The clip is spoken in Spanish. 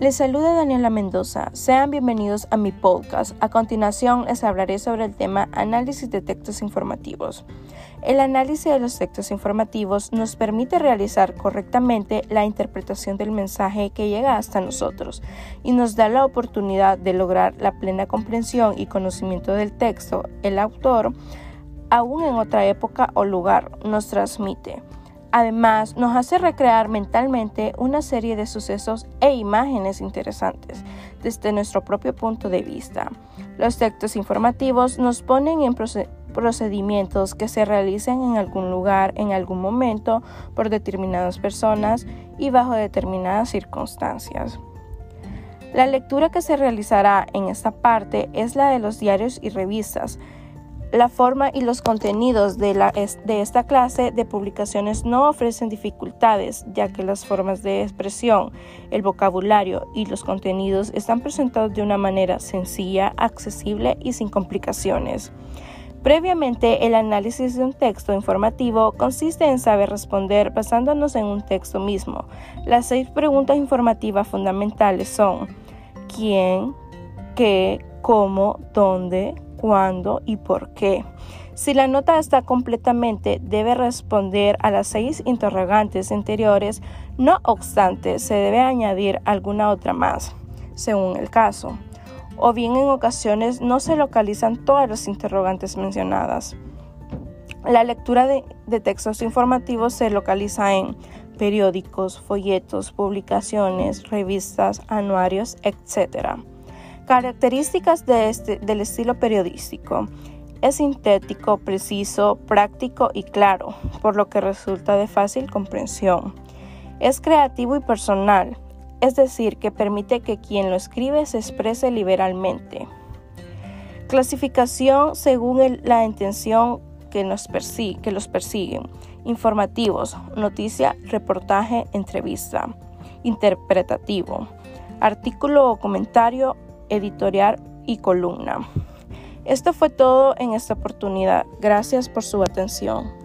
Les saluda Daniela Mendoza. Sean bienvenidos a mi podcast. A continuación les hablaré sobre el tema análisis de textos informativos. El análisis de los textos informativos nos permite realizar correctamente la interpretación del mensaje que llega hasta nosotros y nos da la oportunidad de lograr la plena comprensión y conocimiento del texto. El autor, aún en otra época o lugar, nos transmite. Además, nos hace recrear mentalmente una serie de sucesos e imágenes interesantes desde nuestro propio punto de vista. Los textos informativos nos ponen en procedimientos que se realizan en algún lugar, en algún momento, por determinadas personas y bajo determinadas circunstancias. La lectura que se realizará en esta parte es la de los diarios y revistas, la forma y los contenidos de, esta clase de publicaciones no ofrecen dificultades, ya que las formas de expresión, el vocabulario y los contenidos están presentados de una manera sencilla, accesible y sin complicaciones. Previamente, el análisis de un texto informativo consiste en saber responder basándonos en un texto mismo. Las seis preguntas informativas fundamentales son ¿quién? ¿qué? ¿cómo? ¿dónde? Cuándo y por qué. Si la nota está completamente, debe responder a las seis interrogantes anteriores, no obstante, se debe añadir alguna otra más, según el caso. O bien en ocasiones no se localizan todas las interrogantes mencionadas. La lectura de, textos informativos se localiza en periódicos, folletos, publicaciones, revistas, anuarios, etc. Características este, del estilo periodístico. Es sintético, preciso, práctico y claro, por lo que resulta de fácil comprensión. Es creativo y personal, es decir, que permite que quien lo escribe se exprese liberalmente. Clasificación según la intención que, nos que los persiguen. Informativos, noticia, reportaje, entrevista. Interpretativo, artículo o comentario editorial y columna. Esto fue todo en esta oportunidad. Gracias por su atención.